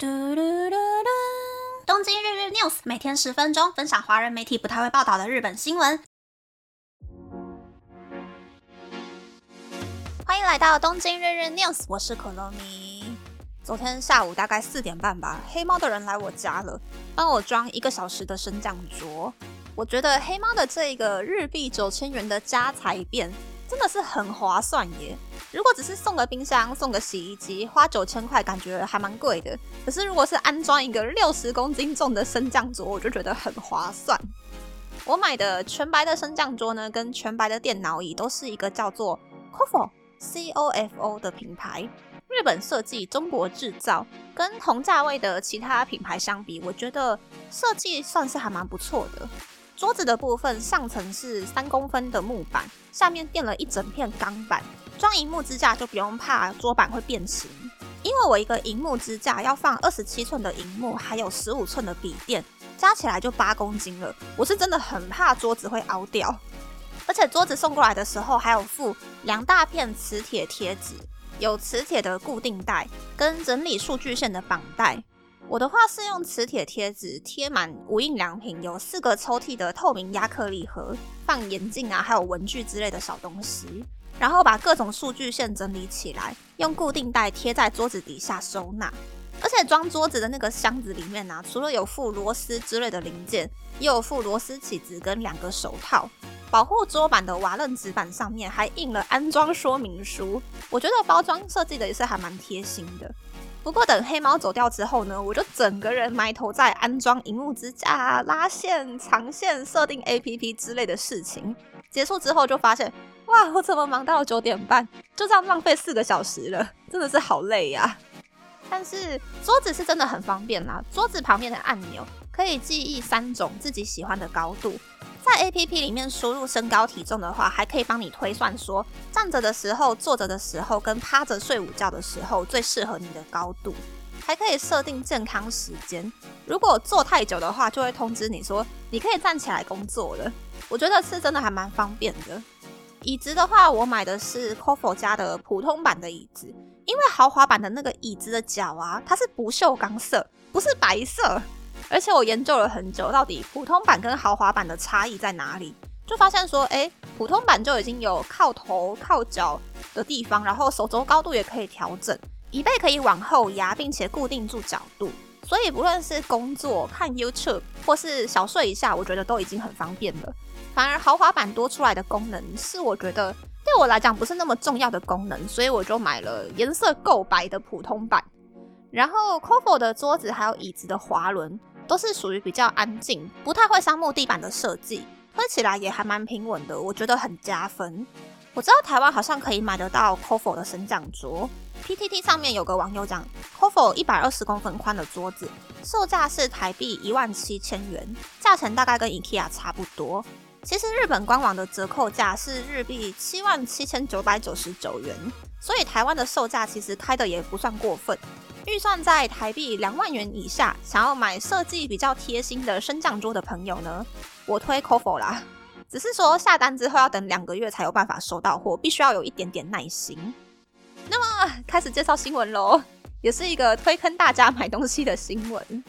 嘟嘟嘟嘟！东京日日 news 每天十分钟，分享华人媒体不太会报道的日本新闻。欢迎来到东京日日 news，我是可乐米。昨天下午大概四点半吧，黑猫的人来我家了，帮我装一个小时的升降桌。我觉得黑猫的这个日币九千元的家财变真的是很划算耶。如果只是送个冰箱、送个洗衣机，花九千块，感觉还蛮贵的。可是如果是安装一个六十公斤重的升降桌，我就觉得很划算。我买的全白的升降桌呢，跟全白的电脑椅都是一个叫做 Cofo C O F O 的品牌，日本设计，中国制造。跟同价位的其他品牌相比，我觉得设计算是还蛮不错的。桌子的部分上层是三公分的木板，下面垫了一整片钢板。装荧幕支架就不用怕桌板会变形，因为我一个荧幕支架要放二十七寸的荧幕，还有十五寸的笔电，加起来就八公斤了。我是真的很怕桌子会凹掉，而且桌子送过来的时候还有附两大片磁铁贴纸，有磁铁的固定带跟整理数据线的绑带。我的话是用磁铁贴纸贴满无印良品有四个抽屉的透明亚克力盒，放眼镜啊，还有文具之类的小东西。然后把各种数据线整理起来，用固定带贴在桌子底下收纳。而且装桌子的那个箱子里面呢，除了有附螺丝之类的零件，也有附螺丝起子跟两个手套。保护桌板的瓦楞纸板上面还印了安装说明书。我觉得包装设计的也是还蛮贴心的。不过等黑猫走掉之后呢，我就整个人埋头在安装荧幕支架、拉线、长线、设定 APP 之类的事情。结束之后就发现。哇，我怎么忙到九点半，就这样浪费四个小时了，真的是好累呀！但是桌子是真的很方便啦，桌子旁边的按钮可以记忆三种自己喜欢的高度，在 A P P 里面输入身高体重的话，还可以帮你推算说站着的时候、坐着的时候跟趴着睡午觉的时候最适合你的高度，还可以设定健康时间，如果坐太久的话，就会通知你说你可以站起来工作了。我觉得是真的还蛮方便的。椅子的话，我买的是 Cofo 家的普通版的椅子，因为豪华版的那个椅子的脚啊，它是不锈钢色，不是白色。而且我研究了很久，到底普通版跟豪华版的差异在哪里，就发现说，哎，普通版就已经有靠头、靠脚的地方，然后手肘高度也可以调整，椅背可以往后压，并且固定住角度，所以不论是工作、看 YouTube 或是小睡一下，我觉得都已经很方便了。反而豪华版多出来的功能是我觉得对我来讲不是那么重要的功能，所以我就买了颜色够白的普通版。然后 Cofo 的桌子还有椅子的滑轮都是属于比较安静、不太会伤木地板的设计，推起来也还蛮平稳的，我觉得很加分。我知道台湾好像可以买得到 Cofo 的升降桌，PTT 上面有个网友讲，Cofo 一百二十公分宽的桌子售价是台币一万七千元，价钱大概跟 IKEA 差不多。其实日本官网的折扣价是日币七万七千九百九十九元，所以台湾的售价其实开的也不算过分。预算在台币两万元以下，想要买设计比较贴心的升降桌的朋友呢，我推 Cofo 啦。只是说下单之后要等两个月才有办法收到货，必须要有一点点耐心。那么开始介绍新闻喽，也是一个推坑大家买东西的新闻。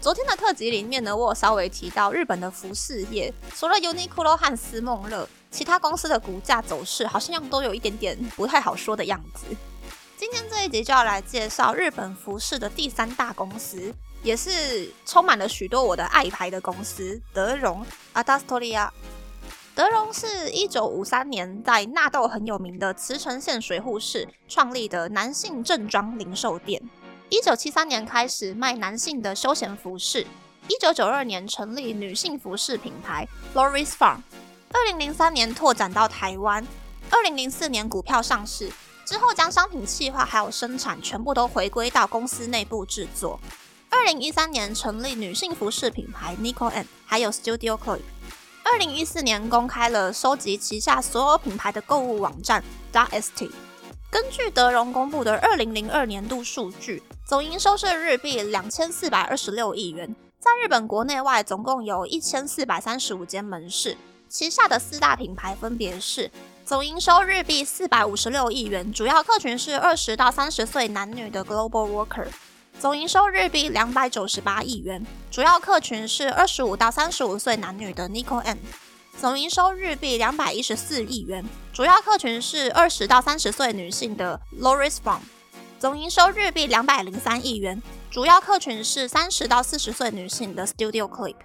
昨天的特辑里面呢，我有稍微提到日本的服饰业，除了 Uniqlo 和思梦乐，其他公司的股价走势好像都有一点点不太好说的样子。今天这一集就要来介绍日本服饰的第三大公司，也是充满了许多我的爱牌的公司——德荣 （Adastoria）。德荣是一九五三年在纳豆很有名的茨城县水户市创立的男性正装零售店。一九七三年开始卖男性的休闲服饰，一九九二年成立女性服饰品牌 Loris Farm，二零零三年拓展到台湾，二零零四年股票上市之后，将商品企划还有生产全部都回归到公司内部制作。二零一三年成立女性服饰品牌 Nico and，还有 Studio Clip。二零一四年公开了收集旗下所有品牌的购物网站 ZST。根据德荣公布的二零零二年度数据。总营收是日币两千四百二十六亿元，在日本国内外总共有一千四百三十五间门市，旗下的四大品牌分别是总营收日币四百五十六亿元，主要客群是二十到三十岁男女的 Global Worker，总营收日币两百九十八亿元，主要客群是二十五到三十五岁男女的 Nico M。总营收日币两百一十四亿元，主要客群是二十到三十岁女性的 Loris Farm。总营收日币两百零三亿元，主要客群是三十到四十岁女性的 Studio Clip。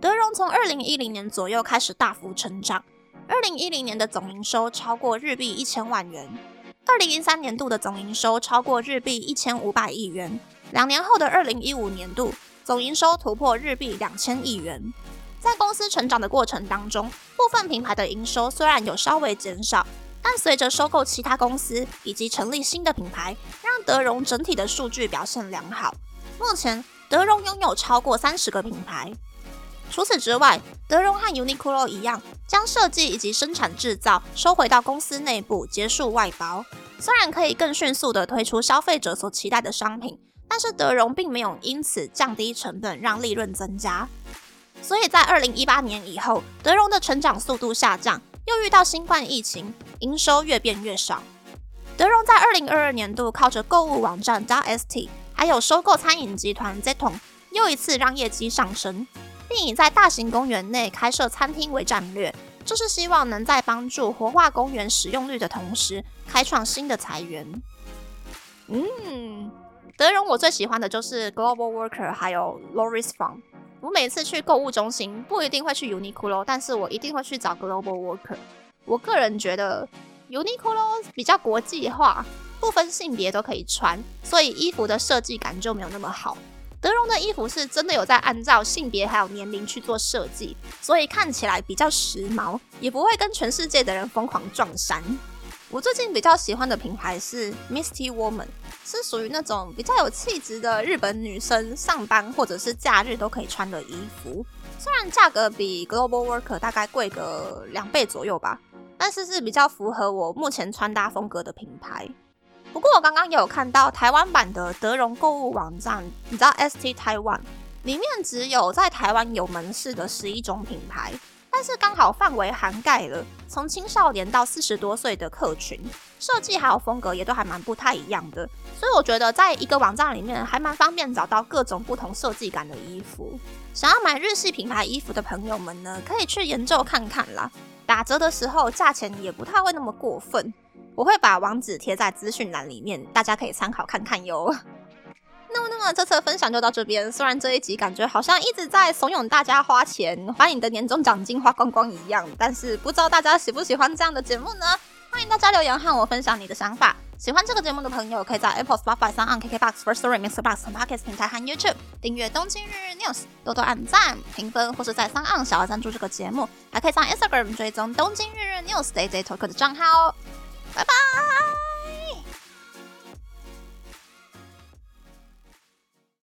德荣从二零一零年左右开始大幅成长，二零一零年的总营收超过日币一千万元，二零一三年度的总营收超过日币一千五百亿元，两年后的二零一五年度总营收突破日币两千亿元。在公司成长的过程当中，部分品牌的营收虽然有稍微减少。但随着收购其他公司以及成立新的品牌，让德荣整体的数据表现良好。目前，德荣拥有超过三十个品牌。除此之外，德荣和 Uniqlo 一样，将设计以及生产制造收回到公司内部，结束外包。虽然可以更迅速地推出消费者所期待的商品，但是德荣并没有因此降低成本，让利润增加。所以在二零一八年以后，德荣的成长速度下降。又遇到新冠疫情，营收越变越少。德荣在二零二二年度靠着购物网站加 ST，还有收购餐饮集团 Zeton，又一次让业绩上升，并以在大型公园内开设餐厅为战略。这是希望能在帮助活化公园使用率的同时，开创新的财源。嗯，德荣我最喜欢的就是 Global Worker，还有 Loris Farm。我每次去购物中心不一定会去 Uniqlo，但是我一定会去找 Global Worker。我个人觉得 Uniqlo 比较国际化，不分性别都可以穿，所以衣服的设计感就没有那么好。德荣的衣服是真的有在按照性别还有年龄去做设计，所以看起来比较时髦，也不会跟全世界的人疯狂撞衫。我最近比较喜欢的品牌是 Misty Woman，是属于那种比较有气质的日本女生上班或者是假日都可以穿的衣服。虽然价格比 Global Worker 大概贵个两倍左右吧，但是是比较符合我目前穿搭风格的品牌。不过我刚刚有看到台湾版的德荣购物网站，你知道 ST Taiwan 里面只有在台湾有门市的十一种品牌。但是刚好范围涵盖了从青少年到四十多岁的客群，设计还有风格也都还蛮不太一样的，所以我觉得在一个网站里面还蛮方便找到各种不同设计感的衣服。想要买日系品牌衣服的朋友们呢，可以去研究看看啦。打折的时候价钱也不太会那么过分，我会把网址贴在资讯栏里面，大家可以参考看看哟。那么，那么这次的分享就到这边。虽然这一集感觉好像一直在怂恿大家花钱，把你的年终奖金花光光一样，但是不知道大家喜不喜欢这样的节目呢？欢迎大家留言和我分享你的想法。喜欢这个节目的朋友，可以在 Apple、Spotify、s o n KKBox、First Story、Mr. Box 和 Podcast 平台和 YouTube 订阅《东京日日 News》，多多按赞、评分，或是在 s o n 小额赞助这个节目。还可以上 Instagram 追踪《东京日日 News》Day Day Talk 的账号哦。拜拜。